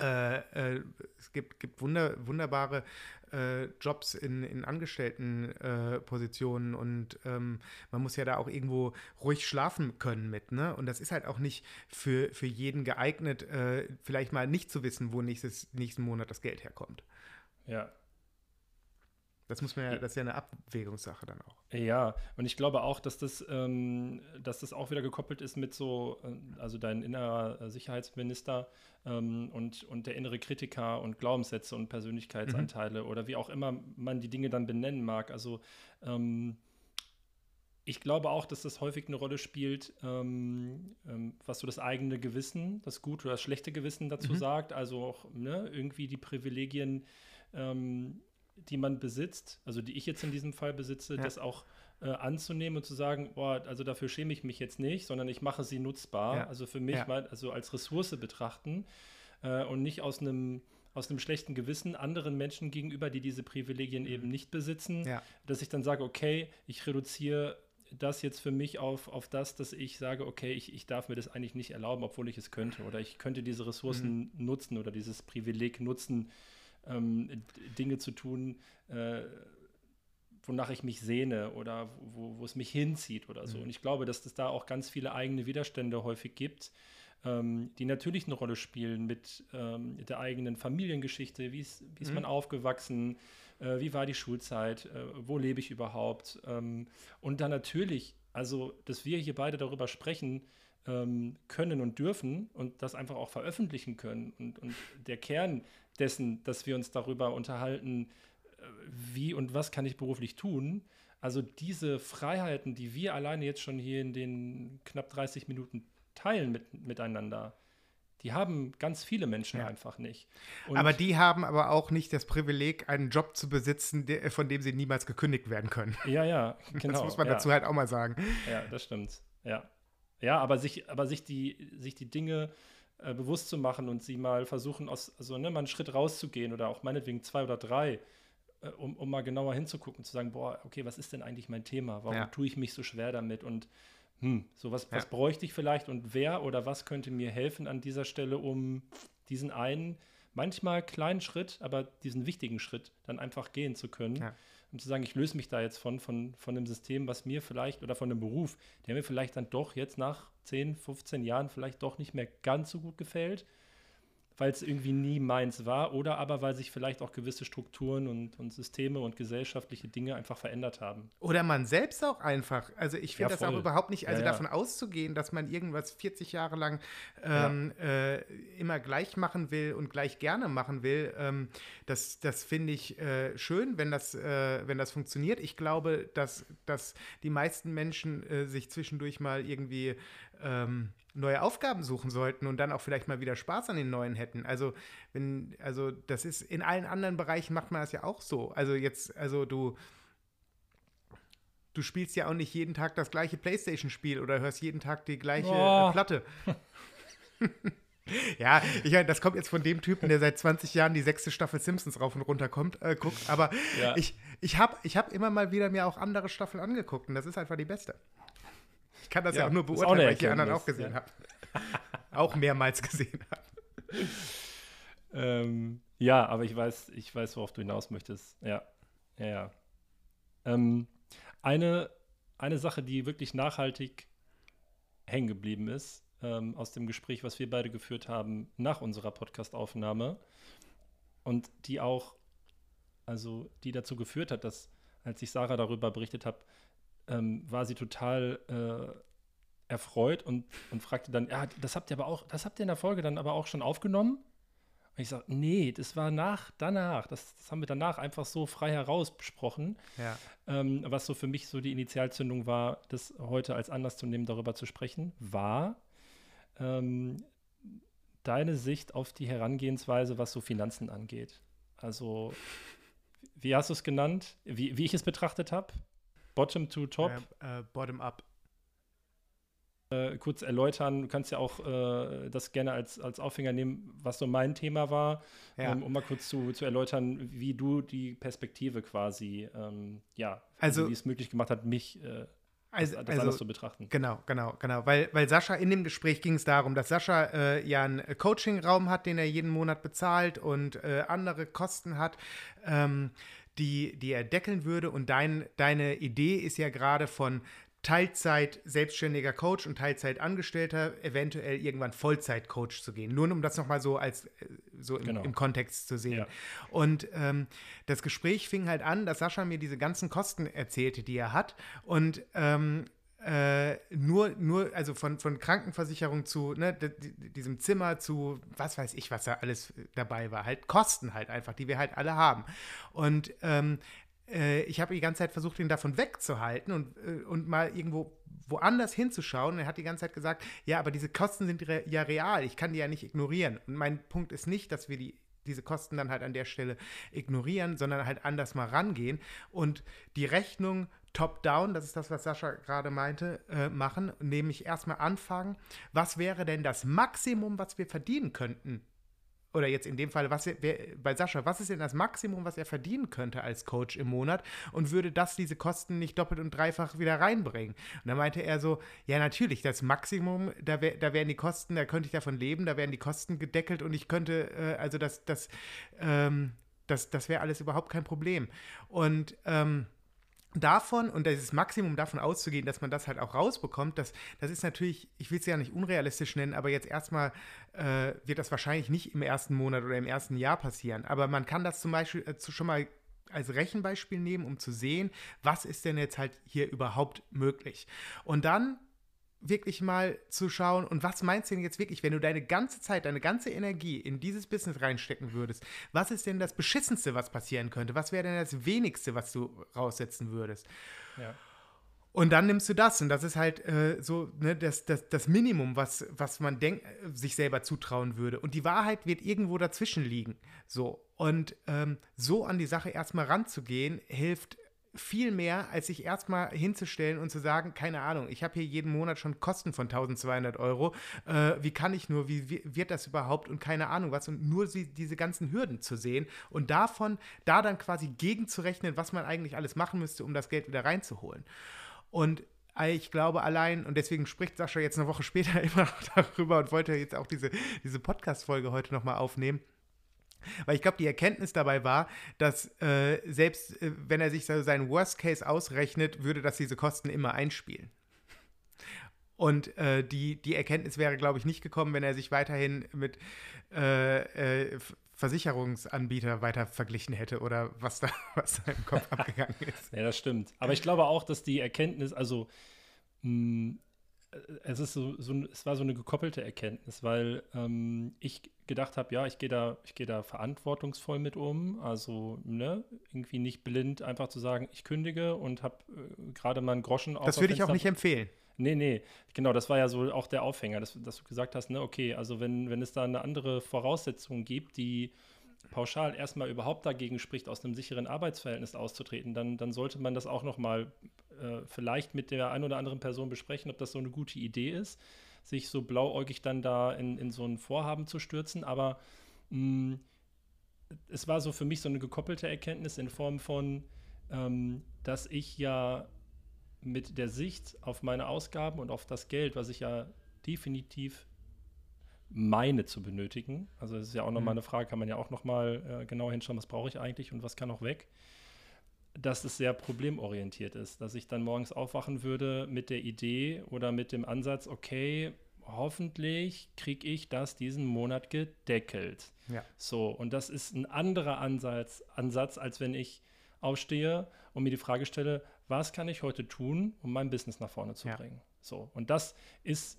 äh, äh, es gibt, gibt wunder, wunderbare äh, Jobs in, in Angestelltenpositionen äh, und ähm, man muss ja da auch irgendwo ruhig schlafen können mit. Ne? Und das ist halt auch nicht für, für jeden geeignet, äh, vielleicht mal nicht zu wissen, wo nächstes, nächsten Monat das Geld herkommt. Ja, das muss man ja, das ist ja eine Abwägungssache dann auch. Ja, und ich glaube auch, dass das, ähm, dass das auch wieder gekoppelt ist mit so, äh, also dein innerer Sicherheitsminister ähm, und, und der innere Kritiker und Glaubenssätze und Persönlichkeitsanteile mhm. oder wie auch immer man die Dinge dann benennen mag. Also ähm, ich glaube auch, dass das häufig eine Rolle spielt, ähm, ähm, was so das eigene Gewissen, das gute oder das schlechte Gewissen dazu mhm. sagt. Also auch ne, irgendwie die Privilegien ähm, die man besitzt, also die ich jetzt in diesem Fall besitze, ja. das auch äh, anzunehmen und zu sagen, boah, also dafür schäme ich mich jetzt nicht, sondern ich mache sie nutzbar, ja. also für mich ja. mal, also als Ressource betrachten äh, und nicht aus einem aus einem schlechten Gewissen anderen Menschen gegenüber, die diese Privilegien eben nicht besitzen, dass ich dann sage, okay, ich reduziere das jetzt für mich auf, auf das, dass ich sage, okay, ich, ich darf mir das eigentlich nicht erlauben, obwohl ich es könnte. Oder ich könnte diese Ressourcen mhm. nutzen oder dieses Privileg nutzen, ähm, Dinge zu tun, äh, wonach ich mich sehne oder wo, wo es mich hinzieht oder so. Mhm. Und ich glaube, dass es da auch ganz viele eigene Widerstände häufig gibt, ähm, die natürlich eine Rolle spielen mit ähm, der eigenen Familiengeschichte, wie ist, wie ist mhm. man aufgewachsen, äh, wie war die Schulzeit, äh, wo lebe ich überhaupt. Ähm, und dann natürlich, also, dass wir hier beide darüber sprechen, ähm, können und dürfen und das einfach auch veröffentlichen können. Und, und der Kern dessen, dass wir uns darüber unterhalten, äh, wie und was kann ich beruflich tun. Also diese Freiheiten, die wir alleine jetzt schon hier in den knapp 30 Minuten teilen mit, miteinander, die haben ganz viele Menschen ja. einfach nicht. Und aber die haben aber auch nicht das Privileg, einen Job zu besitzen, der, von dem sie niemals gekündigt werden können. Ja, ja, genau. Das muss man ja. dazu halt auch mal sagen. Ja, das stimmt. Ja. Ja, aber sich, aber sich die, sich die Dinge äh, bewusst zu machen und sie mal versuchen, aus, also ne, mal einen Schritt rauszugehen oder auch meinetwegen zwei oder drei, äh, um, um mal genauer hinzugucken, zu sagen, boah, okay, was ist denn eigentlich mein Thema? Warum ja. tue ich mich so schwer damit? Und hm, so was, ja. was bräuchte ich vielleicht und wer oder was könnte mir helfen an dieser Stelle, um diesen einen, manchmal kleinen Schritt, aber diesen wichtigen Schritt dann einfach gehen zu können. Ja um zu sagen, ich löse mich da jetzt von, von, von dem System, was mir vielleicht, oder von dem Beruf, der mir vielleicht dann doch jetzt nach 10, 15 Jahren vielleicht doch nicht mehr ganz so gut gefällt weil es irgendwie nie meins war oder aber weil sich vielleicht auch gewisse Strukturen und, und Systeme und gesellschaftliche Dinge einfach verändert haben. Oder man selbst auch einfach. Also ich finde ja, das auch überhaupt nicht, also ja, davon auszugehen, dass man irgendwas 40 Jahre lang ähm, äh, immer gleich machen will und gleich gerne machen will, ähm, das, das finde ich äh, schön, wenn das, äh, wenn das funktioniert. Ich glaube, dass, dass die meisten Menschen äh, sich zwischendurch mal irgendwie ähm, neue Aufgaben suchen sollten und dann auch vielleicht mal wieder Spaß an den neuen hätten. Also, wenn, also das ist in allen anderen Bereichen macht man das ja auch so. Also jetzt, also du, du spielst ja auch nicht jeden Tag das gleiche Playstation-Spiel oder hörst jeden Tag die gleiche oh. Platte. ja, ich meine, das kommt jetzt von dem Typen, der seit 20 Jahren die sechste Staffel Simpsons rauf und runter kommt, äh, guckt. Aber ja. ich, ich habe ich hab immer mal wieder mir auch andere Staffeln angeguckt und das ist einfach die beste. Ich kann das ja, ja auch nur beurteilen, auch weil ich die anderen auch gesehen ja. habe. auch mehrmals gesehen habe. Ähm, ja, aber ich weiß, ich weiß, worauf du hinaus möchtest. Ja, ja, ja. Ähm, eine, eine Sache, die wirklich nachhaltig hängen geblieben ist, ähm, aus dem Gespräch, was wir beide geführt haben nach unserer Podcast-Aufnahme, und die auch, also die dazu geführt hat, dass, als ich Sarah darüber berichtet habe, ähm, war sie total äh, erfreut und, und fragte dann, ja, das habt ihr aber auch, das habt ihr in der Folge dann aber auch schon aufgenommen? Und ich sage, nee, das war nach, danach. Das, das, haben wir danach einfach so frei heraus besprochen. Ja. Ähm, was so für mich so die Initialzündung war, das heute als Anlass zu nehmen, darüber zu sprechen, war ähm, deine Sicht auf die Herangehensweise, was so Finanzen angeht. Also, wie hast du es genannt? Wie, wie ich es betrachtet habe? Bottom to top? Äh, äh, bottom up äh, kurz erläutern. Du kannst ja auch äh, das gerne als, als Aufhänger nehmen, was so mein Thema war, ja. ähm, um mal kurz zu, zu erläutern, wie du die Perspektive quasi, ähm, ja, also, wie es möglich gemacht hat, mich äh, also, das also, anders zu betrachten. Genau, genau, genau. Weil, weil Sascha, in dem Gespräch ging es darum, dass Sascha äh, ja einen Coaching-Raum hat, den er jeden Monat bezahlt und äh, andere Kosten hat. Ähm, die, die er deckeln würde. Und dein, deine Idee ist ja gerade von Teilzeit selbstständiger Coach und Teilzeit Angestellter, eventuell irgendwann Vollzeit Coach zu gehen. Nur um das nochmal so als äh, so im, genau. im Kontext zu sehen. Ja. Und ähm, das Gespräch fing halt an, dass Sascha mir diese ganzen Kosten erzählte, die er hat. Und ähm, äh, nur, nur, also von, von Krankenversicherung zu ne, diesem Zimmer zu, was weiß ich, was da alles dabei war. Halt Kosten halt einfach, die wir halt alle haben. Und ähm, äh, ich habe die ganze Zeit versucht, ihn davon wegzuhalten und, äh, und mal irgendwo woanders hinzuschauen. Und er hat die ganze Zeit gesagt, ja, aber diese Kosten sind re ja real, ich kann die ja nicht ignorieren. Und mein Punkt ist nicht, dass wir die diese Kosten dann halt an der Stelle ignorieren, sondern halt anders mal rangehen und die Rechnung top-down, das ist das, was Sascha gerade meinte, äh, machen, nämlich erstmal anfangen, was wäre denn das Maximum, was wir verdienen könnten oder jetzt in dem Fall, was wer, bei Sascha, was ist denn das Maximum, was er verdienen könnte als Coach im Monat und würde das diese Kosten nicht doppelt und dreifach wieder reinbringen? Und dann meinte er so, ja natürlich, das Maximum, da, wär, da wären die Kosten, da könnte ich davon leben, da wären die Kosten gedeckelt und ich könnte, äh, also das, das, ähm, das, das wäre alles überhaupt kein Problem. Und ähm, davon und das Maximum davon auszugehen, dass man das halt auch rausbekommt, das, das ist natürlich, ich will es ja nicht unrealistisch nennen, aber jetzt erstmal äh, wird das wahrscheinlich nicht im ersten Monat oder im ersten Jahr passieren. Aber man kann das zum Beispiel äh, schon mal als Rechenbeispiel nehmen, um zu sehen, was ist denn jetzt halt hier überhaupt möglich. Und dann wirklich mal zu schauen, und was meinst du denn jetzt wirklich, wenn du deine ganze Zeit, deine ganze Energie in dieses Business reinstecken würdest? Was ist denn das Beschissenste, was passieren könnte? Was wäre denn das Wenigste, was du raussetzen würdest? Ja. Und dann nimmst du das. Und das ist halt äh, so ne, das, das, das Minimum, was, was man denk, sich selber zutrauen würde. Und die Wahrheit wird irgendwo dazwischen liegen. So. Und ähm, so an die Sache erstmal ranzugehen, hilft viel mehr, als sich erstmal hinzustellen und zu sagen, keine Ahnung, ich habe hier jeden Monat schon Kosten von 1200 Euro. Äh, wie kann ich nur, wie, wie, wird das überhaupt und keine Ahnung was und nur sie, diese ganzen Hürden zu sehen und davon da dann quasi gegenzurechnen, was man eigentlich alles machen müsste, um das Geld wieder reinzuholen. Und ich glaube allein, und deswegen spricht Sascha jetzt eine Woche später immer noch darüber und wollte jetzt auch diese, diese Podcast-Folge heute nochmal aufnehmen weil ich glaube, die Erkenntnis dabei war, dass äh, selbst äh, wenn er sich so seinen Worst Case ausrechnet, würde das diese Kosten immer einspielen. Und äh, die, die Erkenntnis wäre, glaube ich, nicht gekommen, wenn er sich weiterhin mit äh, äh, Versicherungsanbieter weiter verglichen hätte oder was da, was da im Kopf abgegangen ist. Ja, das stimmt. Aber ich glaube auch, dass die Erkenntnis, also mh, mm, es ist so, so, es war so eine gekoppelte Erkenntnis, weil ähm, ich gedacht habe, ja, ich gehe da, ich gehe da verantwortungsvoll mit um, also ne, irgendwie nicht blind einfach zu sagen, ich kündige und habe äh, gerade mal einen Groschen auf. Das würde ich auch nicht empfehlen. Nee, nee, genau, das war ja so auch der Aufhänger, dass, dass du gesagt hast, ne, okay, also wenn, wenn es da eine andere Voraussetzung gibt, die pauschal erstmal überhaupt dagegen spricht, aus einem sicheren Arbeitsverhältnis auszutreten, dann, dann sollte man das auch nochmal äh, vielleicht mit der einen oder anderen Person besprechen, ob das so eine gute Idee ist, sich so blauäugig dann da in, in so ein Vorhaben zu stürzen. Aber mh, mm, es war so für mich so eine gekoppelte Erkenntnis in Form von, ähm, dass ich ja mit der Sicht auf meine Ausgaben und auf das Geld, was ich ja definitiv meine zu benötigen. Also das ist ja auch nochmal mhm. eine Frage, kann man ja auch nochmal äh, genau hinschauen, was brauche ich eigentlich und was kann auch weg dass es sehr problemorientiert ist, dass ich dann morgens aufwachen würde mit der Idee oder mit dem Ansatz, okay, hoffentlich kriege ich das diesen Monat gedeckelt. Ja. So, und das ist ein anderer Ansatz, Ansatz, als wenn ich aufstehe und mir die Frage stelle, was kann ich heute tun, um mein Business nach vorne zu Ja. bringen? So, und das ist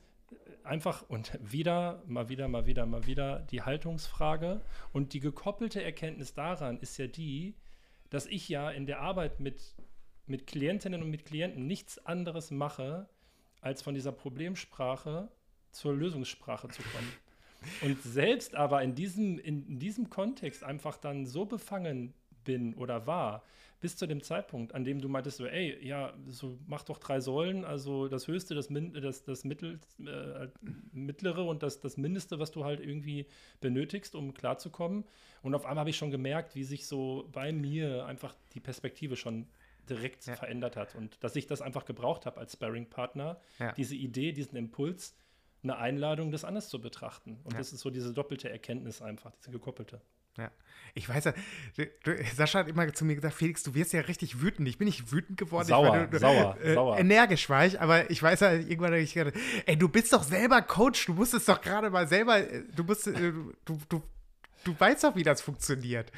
einfach und wieder, mal wieder, mal wieder, mal wieder die Haltungsfrage. Und die gekoppelte Erkenntnis daran ist ja die, dass ich ja in der Arbeit mit, mit Klientinnen und mit Klienten nichts anderes mache, als von dieser Problemsprache zur Lösungssprache zu kommen. Und selbst aber in diesem, in, in diesem Kontext einfach dann so befangen bin oder war, bis zu dem Zeitpunkt, an dem du meintest, so, ey, ja, so mach doch drei Säulen, also das Höchste, das, Min das, das Mittel, äh, Mittlere und das, das Mindeste, was du halt irgendwie benötigst, um klarzukommen. Und auf einmal habe ich schon gemerkt, wie sich so bei mir einfach die Perspektive schon direkt Ja. verändert hat und dass ich das einfach gebraucht habe als Sparring-Partner, Ja. diese Idee, diesen Impuls, eine Einladung, das anders zu betrachten. Und Ja. das ist so diese doppelte Erkenntnis einfach, diese gekoppelte. Ja. Ich weiß ja, Sascha hat immer zu mir gesagt, Felix, du wirst ja richtig wütend. Ich bin nicht wütend geworden. Sauer, ich war, du, sauer, äh, sauer. Energisch war ich, aber ich weiß ja, irgendwann habe ich gedacht, ey, du bist doch selber Coach, du musst es doch gerade mal selber, äh, du musst, äh, du, du, du, du weißt doch, wie das funktioniert.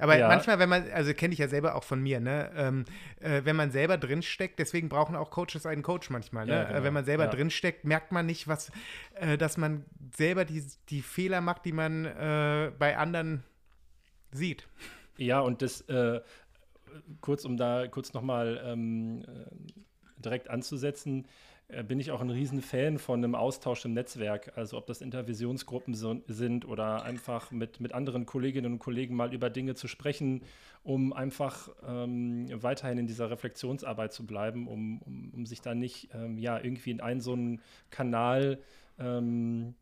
Aber Ja. manchmal, wenn man, also kenne ich ja selber auch von mir, ne, ähm, äh, wenn man selber drinsteckt, deswegen brauchen auch Coaches einen Coach manchmal, ne? Ja, genau. äh, wenn man selber Ja. drinsteckt, merkt man nicht, was, äh, dass man selber die, die Fehler macht, die man äh, bei anderen sieht. Ja, und das, äh, kurz um da kurz nochmal ähm, äh, direkt anzusetzen, bin ich auch ein Riesenfan von einem Austausch im Netzwerk. Also ob das Intervisionsgruppen so, sind oder einfach mit, mit anderen Kolleginnen und Kollegen mal über Dinge zu sprechen, um einfach ähm, weiterhin in dieser Reflexionsarbeit zu bleiben, um, um, um sich da nicht ähm, ja, irgendwie in einen so einen Kanal ähm,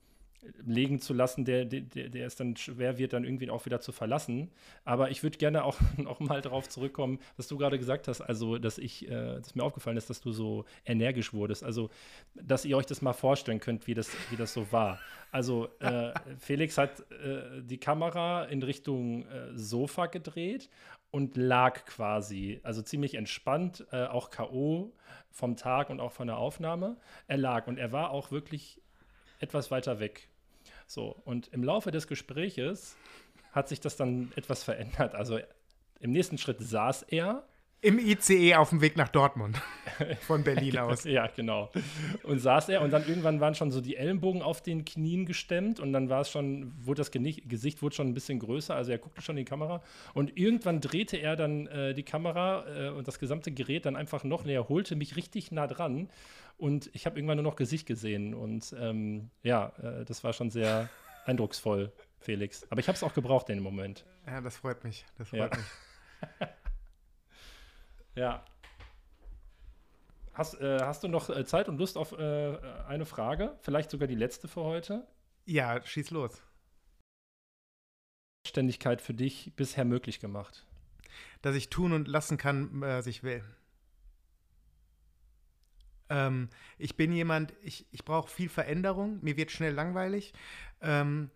legen zu lassen, der, der, der es dann schwer wird, dann irgendwie auch wieder zu verlassen. Aber ich würde gerne auch noch mal darauf zurückkommen, was du gerade gesagt hast, also dass ich, äh, dass mir aufgefallen ist, dass du so energisch wurdest. Also, dass ihr euch das mal vorstellen könnt, wie das, wie das so war. Also, äh, Felix hat äh, die Kamera in Richtung äh, Sofa gedreht und lag quasi, also ziemlich entspannt, äh, auch K.O. vom Tag und auch von der Aufnahme. Er lag und er war auch wirklich etwas weiter weg. So, und im Laufe des Gespräches hat sich das dann etwas verändert. Also im nächsten Schritt saß er. Im ICE auf dem Weg nach Dortmund. Von Berlin aus. Ja, genau. Und saß er und dann irgendwann waren schon so die Ellenbogen auf den Knien gestemmt und dann war es schon, wurde das Gesicht wurde schon ein bisschen größer, also er guckte schon in die Kamera und irgendwann drehte er dann äh, die Kamera äh, und das gesamte Gerät dann einfach noch näher, holte mich richtig nah dran und ich habe irgendwann nur noch Gesicht gesehen und ähm, ja, äh, das war schon sehr eindrucksvoll, Felix. Aber ich habe es auch gebraucht in dem Moment. Ja, das freut mich. Das Ja. freut mich. Ja. Hast, äh, hast du noch äh, Zeit und Lust auf äh, eine Frage? Vielleicht sogar die letzte für heute? Ja, schieß los. Selbstständigkeit für dich bisher möglich gemacht? Dass ich tun und lassen kann, was ich will. Ähm, ich bin jemand, ich, ich brauche viel Veränderung, mir wird schnell langweilig. Ähm,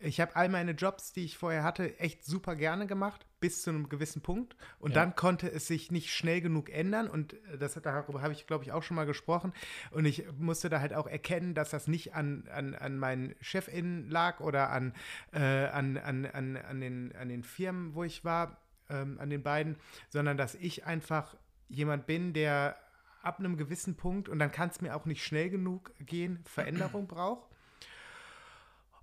ich habe all meine Jobs, die ich vorher hatte, echt super gerne gemacht, bis zu einem gewissen Punkt. Und Ja. dann konnte es sich nicht schnell genug ändern. Und äh, das, darüber habe ich, glaube ich, auch schon mal gesprochen. Und ich musste da halt auch erkennen, dass das nicht an, an, an meinen ChefInnen lag oder an, äh, an, an, an, an, den, an den Firmen, wo ich war, ähm, an den beiden, sondern dass ich einfach jemand bin, der ab einem gewissen Punkt, und dann kann es mir auch nicht schnell genug gehen, Veränderung braucht.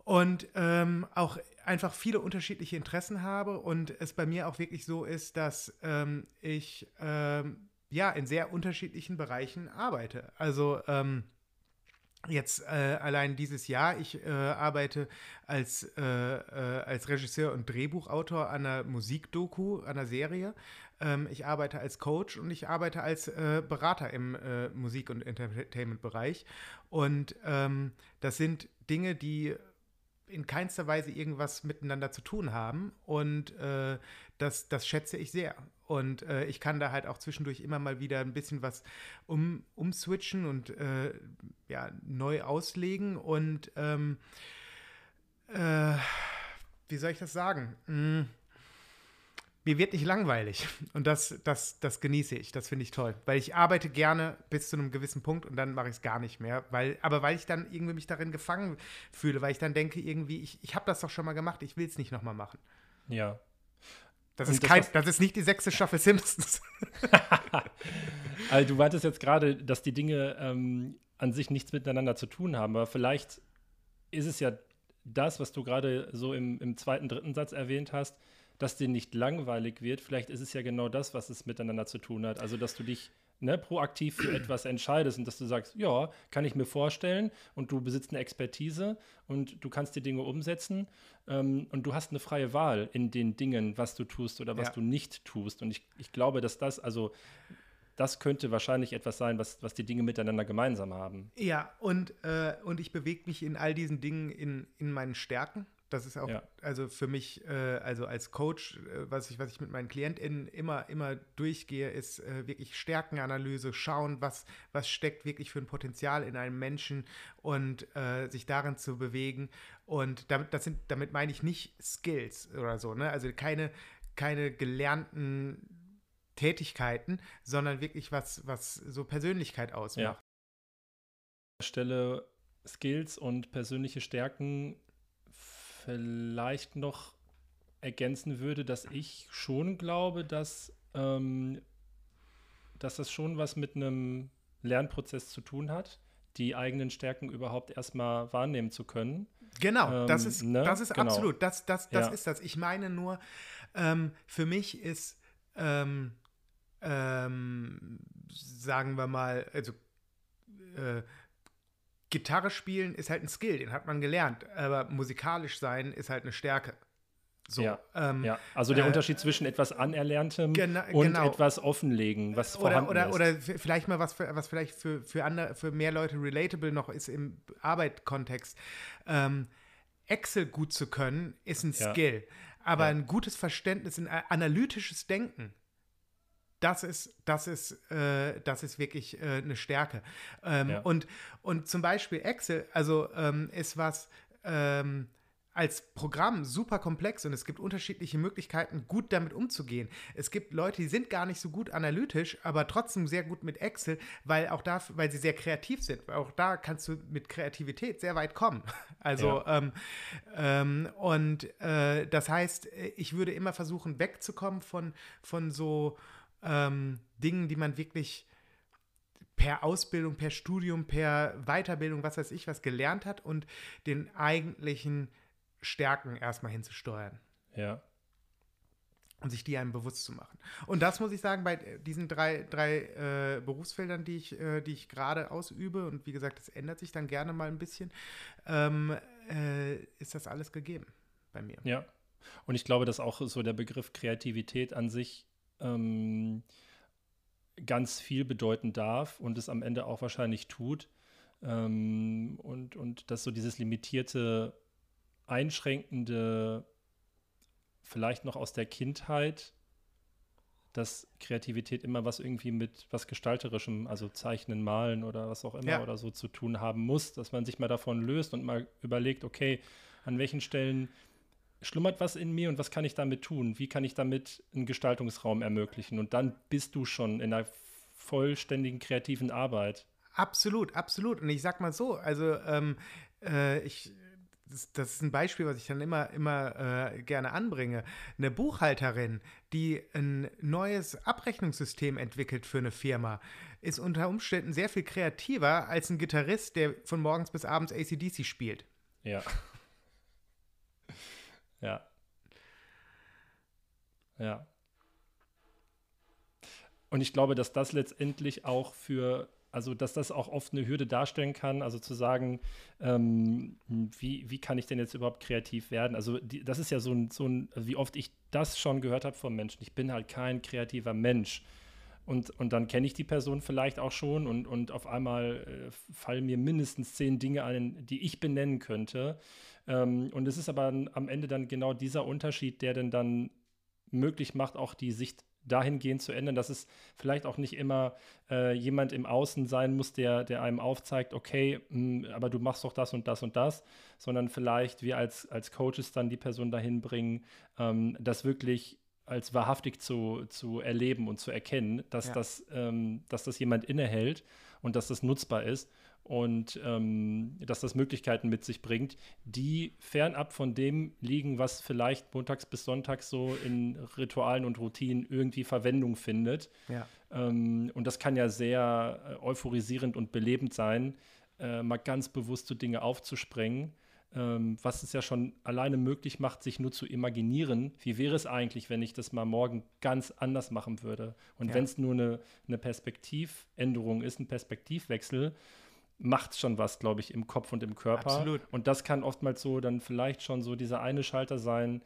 Und ähm, auch einfach viele unterschiedliche Interessen habe und es bei mir auch wirklich so ist, dass ähm, ich ähm, ja in sehr unterschiedlichen Bereichen arbeite. Also ähm, jetzt äh, allein dieses Jahr, ich äh, arbeite als, äh, äh, als Regisseur und Drehbuchautor an einer Musikdoku, an einer Serie. Ähm, ich arbeite als Coach und ich arbeite als äh, Berater im äh, Musik- und Entertainment-Bereich. Und ähm, das sind Dinge, die in keinster Weise irgendwas miteinander zu tun haben. Und äh, das, das schätze ich sehr. Und äh, ich kann da halt auch zwischendurch immer mal wieder ein bisschen was um, umswitchen und äh, ja, neu auslegen. Und ähm, äh, wie soll ich das sagen? Mm, mir wird nicht langweilig. Und das, das, das genieße ich. Das finde ich toll. Weil ich arbeite gerne bis zu einem gewissen Punkt und dann mache ich es gar nicht mehr. Weil, aber weil ich dann irgendwie mich darin gefangen fühle, weil ich dann denke, irgendwie, ich, ich habe das doch schon mal gemacht, ich will es nicht nochmal machen. Ja. Das ist, kein, das, das ist nicht die sechste Staffel Simpsons. also du meintest jetzt gerade, dass die Dinge ähm, an sich nichts miteinander zu tun haben, aber vielleicht ist es ja das, was du gerade so im, im zweiten, dritten Satz erwähnt hast, dass dir nicht langweilig wird. Vielleicht ist es ja genau das, was es miteinander zu tun hat. Also, dass du dich ne, proaktiv für etwas entscheidest und dass du sagst, ja, kann ich mir vorstellen und du besitzt eine Expertise und du kannst die Dinge umsetzen ähm, und du hast eine freie Wahl in den Dingen, was du tust oder was ja. du nicht tust. Und ich, ich glaube, dass das, also das könnte wahrscheinlich etwas sein, was, was die Dinge miteinander gemeinsam haben. Ja, und, äh, und ich bewege mich in all diesen Dingen in, in meinen Stärken. Das ist auch, ja. also für mich, äh, also als Coach, äh, was, ich, was ich mit meinen KlientInnen immer, immer durchgehe, ist äh, wirklich Stärkenanalyse, schauen, was, was steckt wirklich für ein Potenzial in einem Menschen und äh, sich darin zu bewegen. Und damit, das sind, damit meine ich nicht Skills oder so, ne? Also keine, keine gelernten Tätigkeiten, sondern wirklich was, was so Persönlichkeit ausmacht. Ja. Stelle Skills und persönliche Stärken vielleicht noch ergänzen würde, dass ich schon glaube, dass, ähm, dass das schon was mit einem Lernprozess zu tun hat, die eigenen Stärken überhaupt erstmal wahrnehmen zu können. Genau, ähm, das ist, ne? das ist genau. absolut, das, das, das ja. ist das. Ich meine nur, ähm, für mich ist, ähm, ähm, sagen wir mal, also äh, Gitarre spielen ist halt ein Skill, den hat man gelernt, aber musikalisch sein ist halt eine Stärke. So, ja, ähm, ja, also der äh, Unterschied zwischen etwas Anerlerntem gena und genau. etwas Offenlegen, was oder, vorhanden oder, ist. Oder vielleicht mal was, für, was vielleicht für, für, andere, für mehr Leute relatable noch ist im Arbeitskontext. Ähm, Excel gut zu können, ist ein Skill. Ja. Aber ja. ein gutes Verständnis, ein analytisches Denken das ist, das ist, äh, das ist wirklich äh, eine Stärke. Ähm, ja. und, und zum Beispiel Excel, also ähm, ist was ähm, als Programm super komplex und es gibt unterschiedliche Möglichkeiten, gut damit umzugehen. Es gibt Leute, die sind gar nicht so gut analytisch, aber trotzdem sehr gut mit Excel, weil auch da, weil sie sehr kreativ sind. Auch da kannst du mit Kreativität sehr weit kommen. Also ja. ähm, ähm, und äh, das heißt, ich würde immer versuchen, wegzukommen von, von so ähm, Dingen, die man wirklich per Ausbildung, per Studium, per Weiterbildung, was weiß ich, was gelernt hat und den eigentlichen Stärken erstmal hinzusteuern. Ja. Und sich die einem bewusst zu machen. Und das muss ich sagen, bei diesen drei, drei äh, Berufsfeldern, die ich, äh, die ich gerade ausübe, und wie gesagt, das ändert sich dann gerne mal ein bisschen, ähm, äh, ist das alles gegeben bei mir. Ja. Und ich glaube, dass auch so der Begriff Kreativität an sich ähm, ganz viel bedeuten darf und es am Ende auch wahrscheinlich tut. Ähm, und, und dass so dieses limitierte, einschränkende, vielleicht noch aus der Kindheit, dass Kreativität immer was irgendwie mit was Gestalterischem, also Zeichnen, Malen oder was auch immer ja. oder so zu tun haben muss, dass man sich mal davon löst und mal überlegt, okay, an welchen Stellen schlummert was in mir und was kann ich damit tun? Wie kann ich damit einen Gestaltungsraum ermöglichen? Und dann bist du schon in einer vollständigen kreativen Arbeit. Absolut, absolut. Und ich sag mal so, also ähm, äh, ich, das, das, ist ein Beispiel, was ich dann immer, immer äh, gerne anbringe. Eine Buchhalterin, die ein neues Abrechnungssystem entwickelt für eine Firma, ist unter Umständen sehr viel kreativer als ein Gitarrist, der von morgens bis abends ACDC spielt. Ja. Ja. Ja. Und ich glaube, dass das letztendlich auch für, also dass das auch oft eine Hürde darstellen kann, also zu sagen, ähm, wie, wie kann ich denn jetzt überhaupt kreativ werden? Also die, das ist ja so ein, so ein, wie oft ich das schon gehört habe von Menschen. Ich bin halt kein kreativer Mensch. Und, und dann kenne ich die Person vielleicht auch schon und, und auf einmal äh, fallen mir mindestens zehn Dinge ein, die ich benennen könnte. Ähm, und es ist aber am Ende dann genau dieser Unterschied, der denn dann möglich macht, auch die Sicht dahingehend zu ändern, dass es vielleicht auch nicht immer äh, jemand im Außen sein muss, der, der einem aufzeigt, okay, mh, hm, aber du machst doch das und das und das, sondern vielleicht wir als, als Coaches dann die Person dahin bringen, ähm, das wirklich als wahrhaftig zu, zu erleben und zu erkennen, dass, Ja. das, ähm, dass das jemand innehält und dass das nutzbar ist und ähm, dass das Möglichkeiten mit sich bringt, die fernab von dem liegen, was vielleicht montags bis sonntags so in Ritualen und Routinen irgendwie Verwendung findet. Ja. Ähm, und das kann ja sehr äh, euphorisierend und belebend sein, äh, mal ganz bewusst so Dinge aufzusprengen, ähm, was es ja schon alleine möglich macht, sich nur zu imaginieren, wie wäre es eigentlich, wenn ich das mal morgen ganz anders machen würde. Und Ja. wenn es nur eine, eine Perspektivänderung ist, ein Perspektivwechsel, macht es schon was, glaube ich, im Kopf und im Körper. Absolut. Und das kann oftmals so dann vielleicht schon so dieser eine Schalter sein,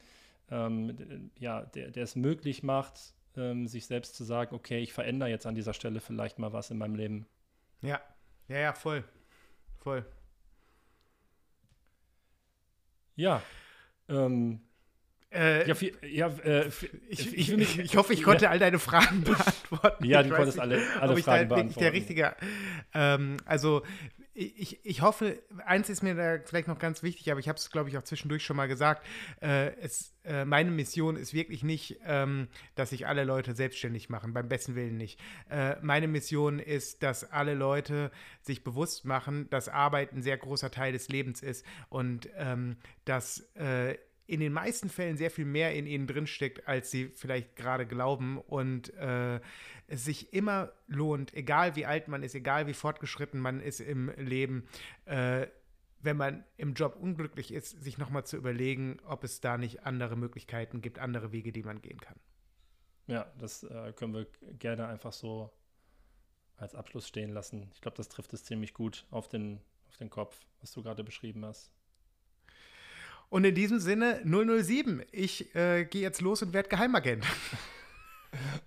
ähm, ja, der, der es möglich macht, ähm, sich selbst zu sagen, okay, ich verändere jetzt an dieser Stelle vielleicht mal was in meinem Leben. Ja, ja, ja, voll. Voll. Ja. Ähm, Äh, ja, viel, ja äh, ich, ich mich- ich, hoffe, ich konnte all deine Fragen beantworten. Ja, du konntest nicht, alle- alle Fragen da wirklich der beantworten. richtige. Ähm, also ich, ich hoffe, eins ist mir da vielleicht noch ganz wichtig, aber ich habe es, glaube ich, auch zwischendurch schon mal gesagt. Äh, es, äh, meine Mission ist wirklich nicht, ähm, dass sich alle Leute selbstständig machen, beim besten Willen nicht. Äh, meine Mission ist, dass alle Leute sich bewusst machen, dass Arbeit ein sehr großer Teil des Lebens ist und ähm, dass äh, in den meisten Fällen sehr viel mehr in ihnen drinsteckt, als sie vielleicht gerade glauben und äh, es sich immer lohnt, egal wie alt man ist, egal wie fortgeschritten man ist im Leben, äh, wenn man im Job unglücklich ist, sich nochmal zu überlegen, ob es da nicht andere Möglichkeiten gibt, andere Wege, die man gehen kann. ja, das äh, können wir gerne einfach so als Abschluss stehen lassen. Ich glaube, das trifft es ziemlich gut auf den, auf den Kopf, was du gerade beschrieben hast. Und in diesem Sinne 007, ich äh, gehe jetzt los und werde Geheimagent.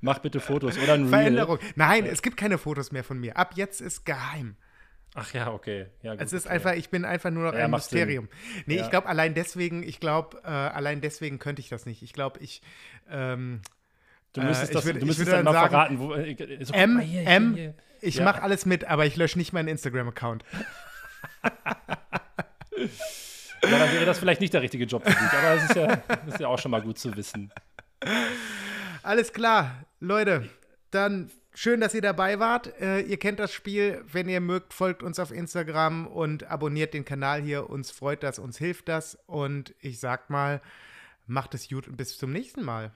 Mach bitte Fotos oder ein Reel. Veränderung. Nein, es gibt keine Fotos mehr von mir. Ab jetzt ist geheim. Ach ja, okay. Ja, gut, Es ist okay. einfach, ich bin einfach nur noch Ja, ein macht Sinn. Mysterium. Nee, Ja. ich glaube, allein deswegen, ich glaube, äh, allein deswegen könnte ich das nicht. Ich glaube, ich, ähm, Du äh, müsstest, ich das, würde- du müsstest dann mal dann sagen, verraten, wo. Äh, so, M, mal hier, hier, M, hier. ich Ja. mache alles mit, aber ich lösche nicht meinen Instagram-Account. Ja, dann wäre das vielleicht nicht der richtige Job für dich, aber das ist ja, das ist ja auch schon mal gut zu wissen. Alles klar, Leute, dann schön, dass ihr dabei wart. Äh, ihr kennt das Spiel. Wenn ihr mögt, folgt uns auf Instagram und abonniert den Kanal hier. Uns freut das, uns hilft das. Und ich sag mal, macht es gut und bis zum nächsten Mal.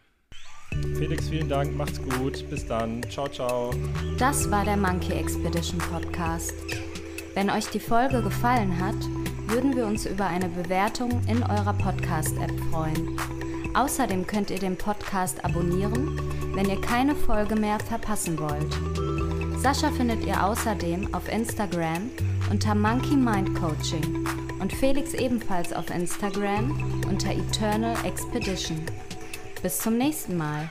Felix, vielen Dank, macht's gut, bis dann, ciao, ciao. Das war der Monkey Expedition Podcast. Wenn euch die Folge gefallen hat, würden wir uns über eine Bewertung in eurer Podcast-App freuen. Außerdem könnt ihr den Podcast abonnieren, wenn ihr keine Folge mehr verpassen wollt. Sascha findet ihr außerdem auf Instagram unter Monkey Mind Coaching und Felix ebenfalls auf Instagram unter Eternal Expedition. Bis zum nächsten Mal.